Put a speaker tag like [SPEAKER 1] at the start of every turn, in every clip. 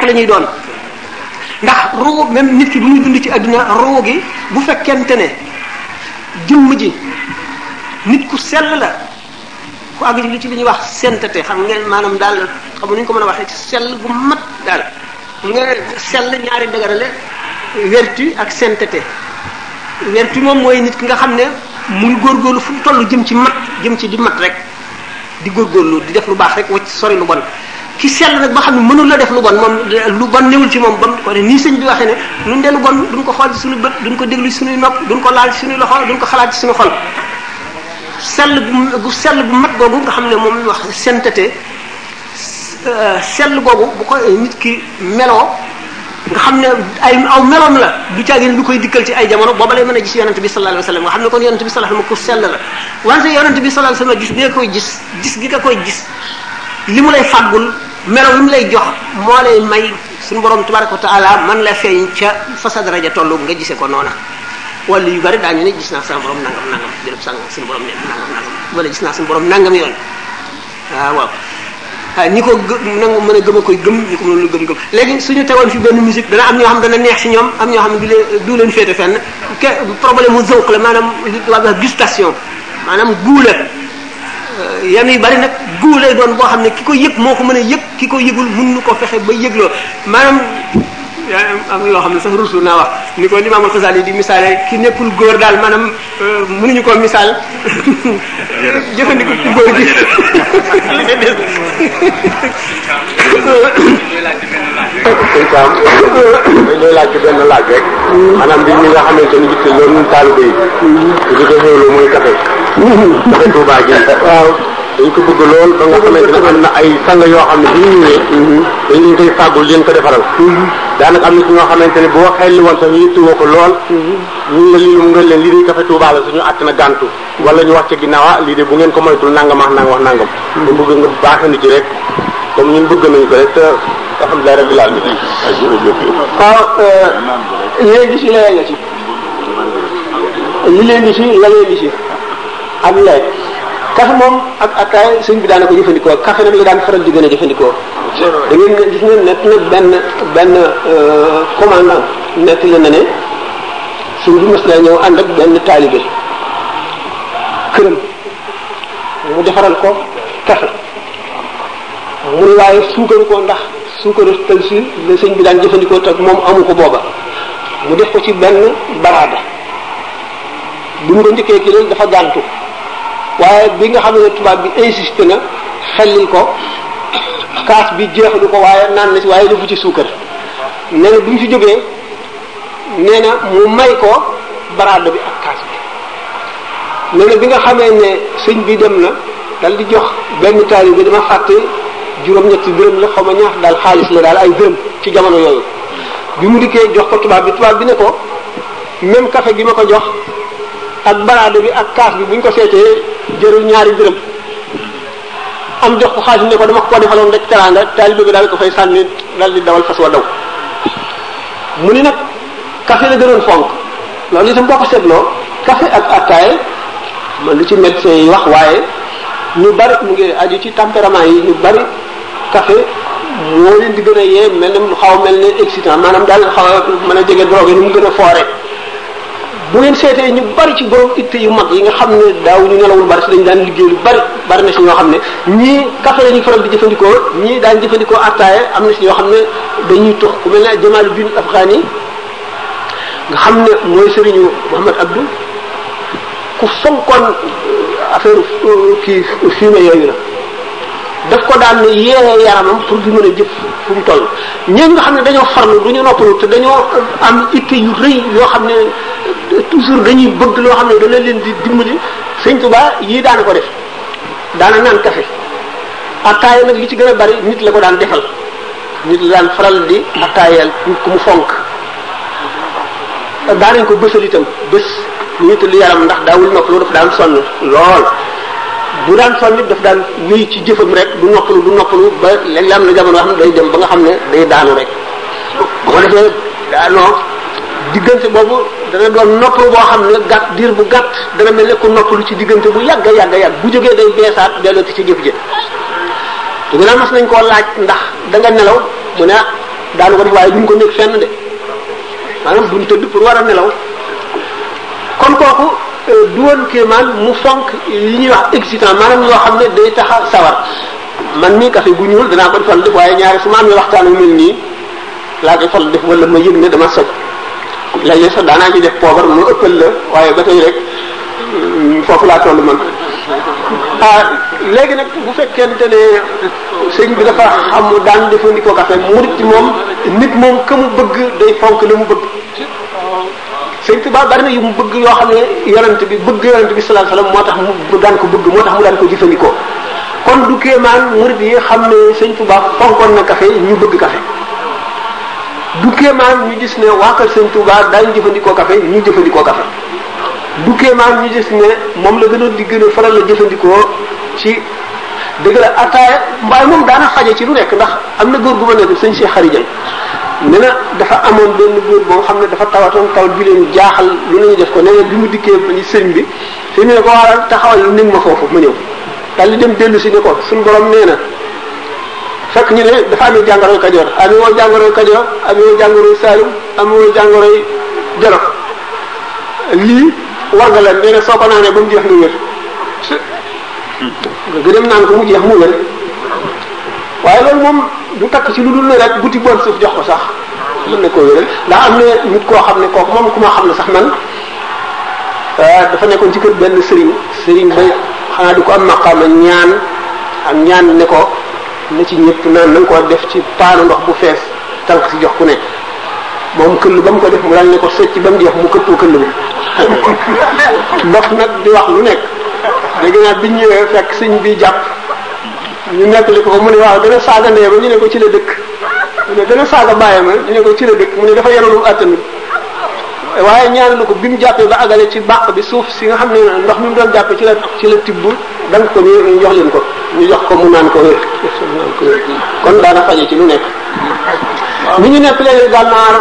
[SPEAKER 1] la ñuy doon ndax ruu même nit ki bu muy dund ci àdduna ruu gi bu fekkente ne jëmm ji nit ku sell la ku àgg li ci li ñuy wax sainteté xam ngeen maanaam daal xam nu ñu ko mën a waxee ci sell bu mat daal xam nga sell ñaari dëgërale vertu ak sainteté vertu moom mooy nit ki nga xam ne muy góorgóorlu fu mu toll jëm ci mat jëm ci di mat rek di góorgóorlu di def lu baax rek wacc sori lu bon ki sell nag ba xam ne mënul la def lu bon moom lu bon newul ci moom ba mu ko ne nii sëñ bi waxee ne nun de lu bon duñ ko xool ci suñu bët duñ ko déglu ci suñuy nopp duñ ko laal ci suñuy loxo duñ ko xalaat ci suñu xol sell bu bu sell bu mat googu nga xam ne moom wax sainteté sell boobu bu ko nit ki meloo nga xam ne ay aw meloom la du caagin lu koy dikkal ci ay jamono booba lay mën a gis yonente bi sallallahu alayhi wasallam nga xam ne kon yonente bi sallallahu alayhi wasallam ku sell la wante yonente bi sallallahu alayhi wasallam gis bi nga koy gis gis gi nga koy gis li mu lay fàggul melo li mu lay jox moo lay may suñu borom tabaraka wa taala man la feeñ ca fa sa daraja tollu nga gisee ko noona wala yu bari daañu ne gis naa sama borom nangam nangam jërëb sàngam suñu borom ne nangam nangam wala gis naa suñu borom nangam yoon ah waaw ah ñi ko gë- nangu mën a gëm a koy gëm ñi ko mënul gëm gëm léegi suñu tegoon fi benn musique dana am ñoo xam dana neex si ñoom am ñoo xam ne du leen du leen féete fenn ke problème mu zawq la maanaam li tubaab di wax gustation maanaam goût la yenn yu bari nag goût lay doon boo xam ne ki ko yëg moo ko mën a yëg ki ko yëgul mun nu ko fexe ba yëgloo maanaam yaa am na loo xam ne sax rusul naa wax ni ko Imaamul Xasaali di misaale ki nekkul góor daal maanaam mënuñu ko misaal jëfandiku ci góor gi
[SPEAKER 2] sëñ Sam dañoo laaj ci benn laaj rek maanaam bi ñi nga xamante ni gis loolu ñun taalibe yi li ko xewlu mooy café café Touba gi waaw dañ ko bëgg lool ba nga xamante ne am na ay sang yoo xam ne bi ñu ñëwee dañ leen koy fàggul leen ko defaral daanaka am na ci ñoo xamante ne boo xelli woon sax ñu yittewoo ko lool mun na lii lu mu nga leen lii day café Touba la suñu àtt na gàntu wala ñu wax ca ginnaaw ah lii de bu ngeen ko moytul nangam wax nangam wax nangam ñu bëgg nga baaxe nu ci rek comme ñun bëgg nañu ko rek te alhamdulilah rabbil alamin
[SPEAKER 3] waaw léegi si layee nga ci li leen di si la leen di si ak lay café moom ak ataay sëñ bi daana ko jëfandikoo café nag la daan faral di gën a jëfandikoo da ngeen gis ngeen nekk na benn benn commandant nekk la na ne suñ bi mas naa ñëw ànd ak benn taalibe këram mu defaral ko kafe mu ne waaye suukaru ko ndax suukaru tël si la sëñ bi daan jëfandikoo te moom amu ko booba mu def ko ci benn baraada bi mu ko njëkkee ci loolu dafa gàntu waaye bi nga xam ne tubaab bi insisté na xellil ko kaas bi jeexalu ko waaye naan na ci waaye defu ci suukar nee na bi mu fi jógee nee na mu may ko baraada bi ak kaas bi nee na bi nga xamee ne sëñ bi dem na dal di jox benn taalibe bi dama fàtte juróom-ñetti dërëm la xaw ma ñaar daal xaalis la daal ay dërëm ci jamono yooyu bi mu dikkee jox ko tubaab bi tubaab bi ne ko même café gi ma ko jox ak baraada bi ak kaas bi bu ñu ko seetee jërul ñaari dërëm am jox ko xaalis ne ko dama ko defaloon rek teraanga taalibe bi daal ko fay sànni daal di dawal fas wa daw mu ni nag café la gënoon fonk loolu itam boo ko seetloo café ak attaay man lu ci médecin yi wax waaye ñu bari mu ngi aju ci tempérament yi ñu bari café moo leen di gën a yee mel ne xaw mel ne excitant maanaam daal xaw a mën a jege drogue yi ni mu gën a foore bu ngeen seetee ñu bari ci borom itte yu mag yi nga xam ne daaw ñu nelawul bari si dañu daan liggéey lu bari bari na si ñoo xam ne ñii café la ñuy faral di jëfandikoo ñii daan jëfandikoo attaaya am na si ñoo xam ne dañuy tox ku mel ne Jamaluddin Afghani nga xam ne mooy sëriñu Mohamed Abdou ku fonkoon affaire kii fumier yooyu la daf ko daan yee yaramam pour di mën a jëf fu mu toll ñooñu nga xam ne dañoo farlu du ñu noppalu te dañoo am itte yu rëy yoo xam ne toujours dañuy bëgg loo xam ne dana leen di dimbali sëñ Tuba yii daana ko def daana naan café attaaya nag li ci gën a bari nit la ko daan defal nit la daan faral di attaayal nit ku mu fonk daanañ ko bësal itam bés lu ñu tudd yaram ndax daawul noppalu daf daan sonn lool bu daan sonn it daf daan wéy ci jëfam rek du noppalu du noppalu ba léeg-léeg am na jamono xam ne day dem ba nga xam ne day daanu rek bu ko defee daanoo diggante boobu dana doon noppalu boo xam ne gàtt diir bu gàtt dana mel ne ku noppalu ci diggante bu yàgg a yàgg a yàgg bu jógee day beesaat dellooti ci jëf jë te gën a mas nañ koo laaj ndax da nga nelaw mu ne daanu ko def waaye duñ ko nekk fenn de maanaam duñ tëdd pour war a nelaw kon kooku euh, du woon kéemaan mu fonk yi ñuy wax excitant maanaam yoo xam ne day tax a sawar man mii café bu ñuul danaa ko defal def waaye ñaari su ma amee waxtaan wu mel nii laa koy fal def wala ma yëg ne dama soj léeg-léeg sax daanaa ci def poobar mu ëppal la waaye ba tey rek mm, foofu laa toll man ah léegi nag bu fekkente ne sëñ bi dafa xam daan jëfandikoo café murit moom nit moom ka mu bëgg day fonk la mu bëgg sëñ Tuubaa bari na yu mu bëgg yoo xam ne yonent bi bëgg yonent bi sallallahu alayhi wasallam moo tax mu daan ko bëgg moo tax mu daan ko jëfandikoo kon du kéemaan murit yi xam ne sëñ Tuubaa fonkoon na café ñu bëgg café du kéemaan ñu gis ne waa kër sëñ Tuubaa daañu jëfandikoo café ñu jëfandikoo café du kéemaan ñu gis ne moom la gënoon di gën a faral la jëfandikoo ci dëgg la ataaya mbaay moom daana faje ci lu nekk ndax am na góor gu ma nekk sëñ Cheikh Xarijal ne na dafa amoon benn góor boo xam ne dafa tawatoon taw bi leen jaaxal lu nañu def ko nee na bi mu dikkee ba ni sëñ bi sëñ bi ne ko waral taxawal ni ma foofu ma ñëw daal di dem dellu si ne ko suñu borom nee na fekk ñu ne dafa amee jàngoroy kajoor amee woo jàngoroy kajoor amee woo jàngoroy saalum amee woo jàngoroy jolof lii war nga leen nee na soo ko naanee ba mu jeex nga wér nga gënam naan ko mu jeex mu wér waaye loolu moom du takk ci lu dul ne rek buti bon suuf jox ko sax mën na koo wéral ndax am na nit koo xam ne kooku moom ku ma xam ne sax man dafa nekkoon ci kër benn sëriñ sëriñ ba xanaa du ko am maqaama ñaan ak ñaan ne ko na ci ñëpp naan na nga ko def ci paanu ndox bu fees talx si jox ku ne moom këll ba mu ko def mu daal ne ko socc ba mu jeex mu këppoo këll bi ndox nag di wax lu nekk dégg naa biñ ñëwee fekk sëñ bi jàpp ñu nettali ko mu ne waaw dana saaga ndee ba ñu ne ko ci la dëkk mu ne dana saaga bàyyi ma ñu ne ko ci la dëkk mu ne dafa yoroon lu attanu waaye ñaan lu ko bi mu jàppee ba agale ci bàq bi suuf si nga xam ne ndox mi mu doon jàppee ci la ci la tibb da nga ko ñu jox leen ko ñu jox ko mu naan ko wér kon daana faje ci lu nekk ni ñu nekk léegi gànnaar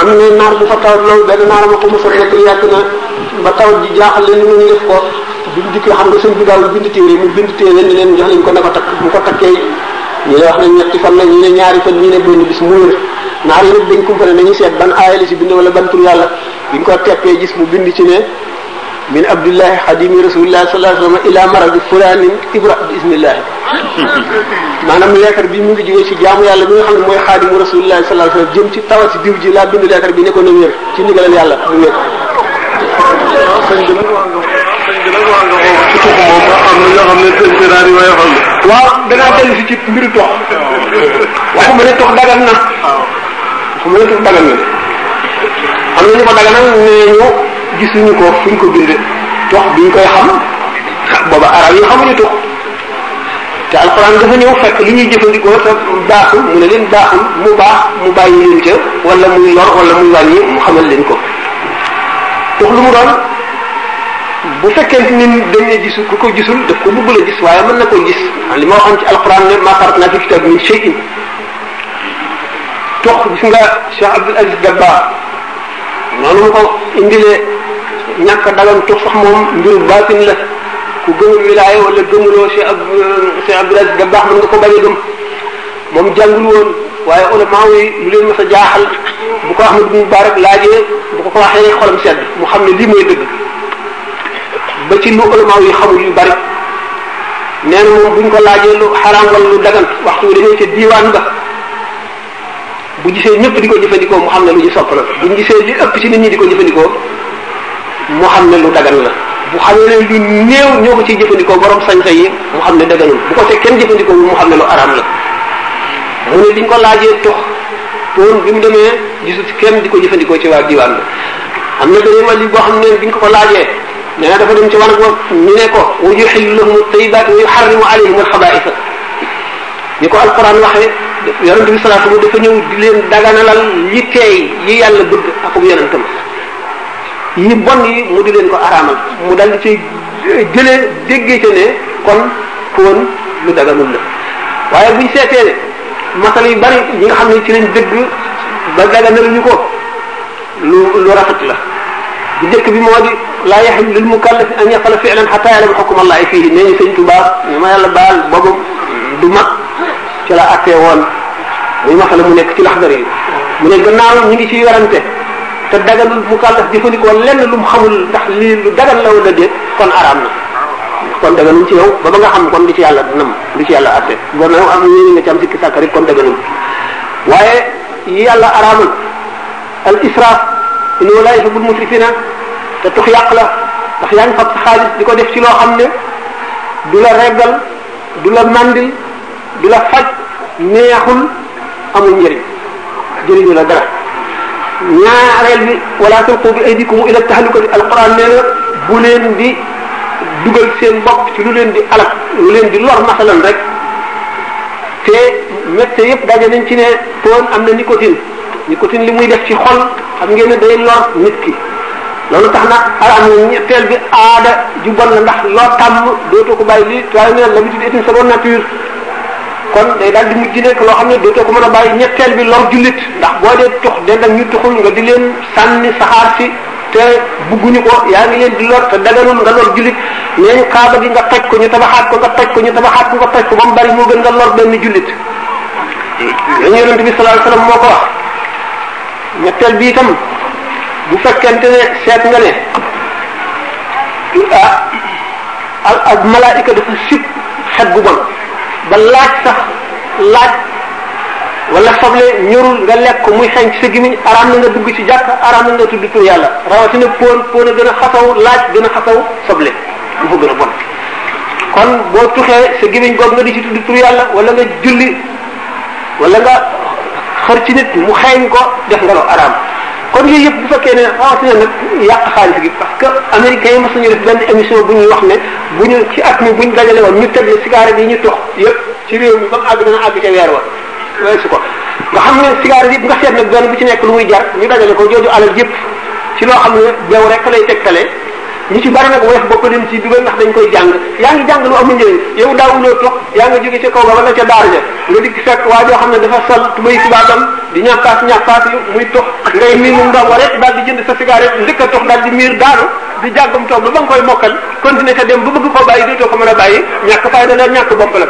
[SPEAKER 3] am na naar bu fa taw loolu benn naar ma ko mos a nekk yàgg na ba taw ji jaaxal leen ñu def ko bi mu dikkee xam nga sëñ bi daal bind téere mu bind téere ni leen jox leen ko na ko takk mu ko takkee ñu ne wax nañ ñetti fan la ñu ne ñaari fan ñu ne benn bis mu wér naar yi nag dañ kumpale nañu seet ban aaya la ci bind wala ban tur yàlla bi ñu ko teppee gis mu bind ci ne min abdillahi xadimi rasulillah sallallahu alayhi wasallam ila maradi fulanin ibra bi ismillahi maanaam leetar bi mu ngi jógee ci jaamu yàlla bi nga xam ne mooy xaadimu rasulillah sallallahu alayhi wasallam jëm ci tawat si diw ji laa bind leetar bi ne ko na wér ci ndigalal yàlla mu wér waaw danaa dellu si ci mbiru tox waxuma ne tox dagan na waxuma ne tox dagan na am na ñu ko daganal nee ñu gisuñu ko fu ñu ko bind tox bi ñu koy xam booba arab yi xamuñu tox te alxuraan dafa ñëw fekk li ñuy jëfandikoo te baaxul mu ne leen baaxul mu baax mu bàyyi leen ca wala muy lor wala muy wàññi mu xamal leen ko tox lu mu doon bu fekkente ni dañ ne gisul ku ko gisul daf ko bëgg la gis waaye mën na ko gis li ma waxoon ci alxuraan ne maa farat naa fi kitaab min shay'in tox gis nga Cheikh Abdul Aziz Dabba noonu mu ko indilee ñàkk dagan tux sax moom mbiru baatin la ku gëmul wilaaya wala gëmuloo Cheikh ab Cheikh Abdul Aziz Dabakh mën nga ko bañ a gëm moom jàngul woon waaye ulama yi lu leen mës a jaaxal bu ko Ahmad bin Mubarak laajee bu ko ko waxee rek xolam sedd mu xam ne lii mooy dëgg ba ci lu ulama yi xamul yu bari nee na moom buñ ko laajee lu xaraam wala lu dagan waxtu wi dañuy ca diiwaan ba bu gisee ñëpp di ko jëfandikoo mu xam ne lu ñu sopp la bu gisee li ëpp ci nit ñi di ko jëfandikoo mu xam ne lu dagan la bu xamee ne lu néew ñoo ko ciy jëfandikoo borom sañ-sañ yi mu xam ne daganul bu ko te kenn jëfandikoo mu xam ne lu araam la mu ne biñ ko laajee tox toon bi mu demee gisul ci kenn di ko jëfandikoo ci waa diwaan bi am na beneen wàll boo xam ne biñ ko ko laajee nee na dafa dem ci wanag wa ñu ne ko wa yuxillu lahum tayibaat wa yuxarrimu alayhim alxabaisa ni ko alquran waxee yonente bi sallallahu alayhi wasallam dafa ñëw di leen daganalal yi teey yi yàlla bëgg akum yonentam yi bon yi mu di leen ko araamal mu dal di ci jëlee déggee ca ne kon koon lu daganul la waaye buñ seetee ne masal yu bari yi nga xam ne ci lañ dëgg ba daganaluñu ko lu lu rafet la bu njëkk bi moo di laa yaxillu lil mukallafi an yafala fi'lan xata ya'lama xukma allahi fihi nee ñu sëñ Tuubaa ñu ma yàlla baal boobu du mag ci la attee woon muy masala mu nekk ci laxdar yi mu ne gannaaw ñu ngi ciy werante te daganul mukallaf jëfandikoo lenn lu mu xamul ndax lii lu dagan la wala déet kon araam na kon daganul ci yow ba ba nga xam kon li ci yàlla nam li ci yàlla atte gannaaw am yéen nga ci am sikki sàkk rek kon daganul waaye yi yàlla araamal al israaf innahu laa yuhibbul musrifina te tux yàq la ndax yaa ngi fab sa xaalis di ko def ci loo xam ne du la reggal du la mandil du la faj neexul amul njëriñ jëriñu la dara ñaareel bi wala tulqu bi aydikum ila tahlukati alquran nee na bu leen di dugal seen bopp ci lu leen di alak lu leen di lor masalan rek te médecin yëpp daje nañ ci ne poon am na nicotine nicotine li muy def ci xol xam ngeen ne day lor nit ki loolu tax na araam na ñetteel bi aada ju bon la ndax loo tàmm dootoo ko bàyyi lii waaye nee na l'habitude est une seconde nature kon day daal di mujj nekk loo xam ne dootoo ko mën a bàyyi ñetteel bi lor jullit ndax boo dee tux den ak ñu tuxul nga di leen sànni saxaar si te bugguñu ko yaa ngi leen di lor te daganul nga lor jullit nee ñu kaaba gi nga toj ko ñu tabaxaat ko nga toj ko ñu tabaxaat ko nga toj ko ba mu bari moo gën nga lor benn jullit dañu yonent bi sallallahu alayhi wasallam moo ko wax ñetteel bi itam bu fekkente ne seet nga ne ah ak ak malaayika dafa sib xet gu bon ba laaj sax laaj wala soble ñorul nga lekk ko muy xeeñ ci sa gimiñ araam na nga dugg ci jàkk araam na nga tudd tur yàlla rawatina póon póon a gën a xasaw laaj gën a xasaw soble bu fa gën a bon kon boo tuxee sa gimiñ googu nga di ci tudd tur yàlla wala nga julli wala nga xër ci nit mu xeeñ ko def nga lu araam kon yooyu yëpp bu fekkee ne rawatina nag yàq xaalis gi parce que américains yi mas nañu def benn émission bu ñuy wax ne bu ñu ci at mi bu ñu dajale woon ñu tëjee cigarette yi ñu tox yëpp ci réew mi ba mu àgg dana àgg ca weer wa weesu ko nga xam ne cigarette yëpp nga seet nag benn bu ci nekk lu muy jar ñu dajale ko jooju alal yëpp ci loo xam ne beew rek lay tegtale ñu ci bari nag woyof bopp leen ci dugal ndax dañ koy jàng yaa ngi jàng lu amul njëriñ yow daawuloo toog yaa nga jóge ca kaw ga wala ca daar ja nga dikk fekk waa joo xam ne dafa sol tubay tubaabam di ñàppaas ñàppaas yi muy tox ngay miir mu ndaw rek daal di jënd sa cigarette ndëkk a tox daal di miir daanu di jàggam toog ba ba nga koy mokkal continuer ca dem ba bëgg koo bàyyi dootoo ko mën a bàyyi ñàkk fayda la ñàkk bopp la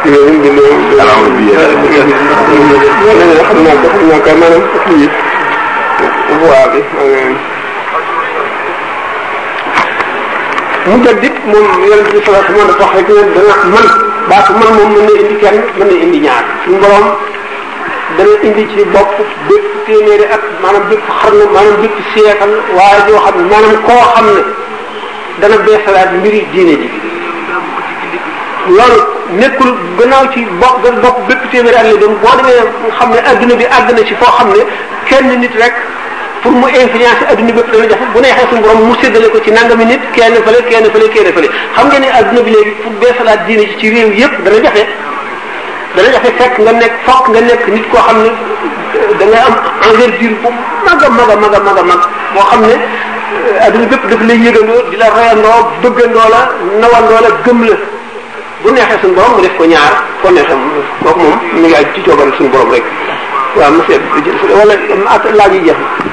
[SPEAKER 3] alors bi yéen xam naa ko xam naa ko maanaam kii voie bi mu jot dit moom yonent bi sallallahu alayhi wasallam dafa wax rek ne dana man baatu man moom mën na indi kenn mën na indi ñaar suñu borom dana indi ci bopp bépp téeméeri at maanaam bépp xarnu maanaam bépp siècle waaye joo xam ne maanaam koo xam ne dana beesalaat mbiri diine ji loolu nekkul gannaaw ci bopp gën bopp bépp téeméeri at la doon boo demee xam ne adduna bi àgg na ci foo xam ne kenn nit rek pour mu influencer adduna bépp dana jafe bu neexee suñu borom mu séddale ko ci nangami nit kenn fële kenn fële kenn fële xam nga ne adduna bi léegi pour beesalaat diine ji ci réew yépp dana jafe dana jafe fekk nga nekk fokk nga nekk nit koo xam ne da ngay am envergure bu mag a mag a mag a mag a mag boo xam ne adduna bépp daf lay yëgandoo di la royandoo bëggandoo la nawandoo la gëm la bu neexee suñu borom mu def ko ñaar foo neexee mu def kooku moom mi ngi aju ci coobare suñu borom rek waaw monsieur wala laaj yi jeex na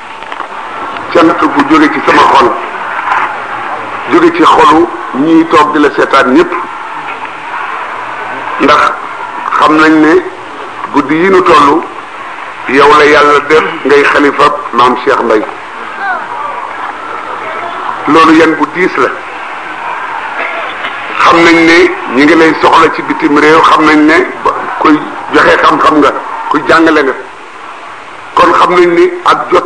[SPEAKER 2] cant bu jóge ci sama xol jóge ci xolu ñiy toog di la seetaan ñëpp ndax xam nañ ne guddi yi nu toll yow la yàlla def ngay xalifa maam Cheikh Mbaye loolu yan bu diis la xam nañ ne ñu ngi lay soxla ci bitim réew xam nañ ne kuy joxe xam-xam nga kuy jàngale nga kon xam nañ ni ak jot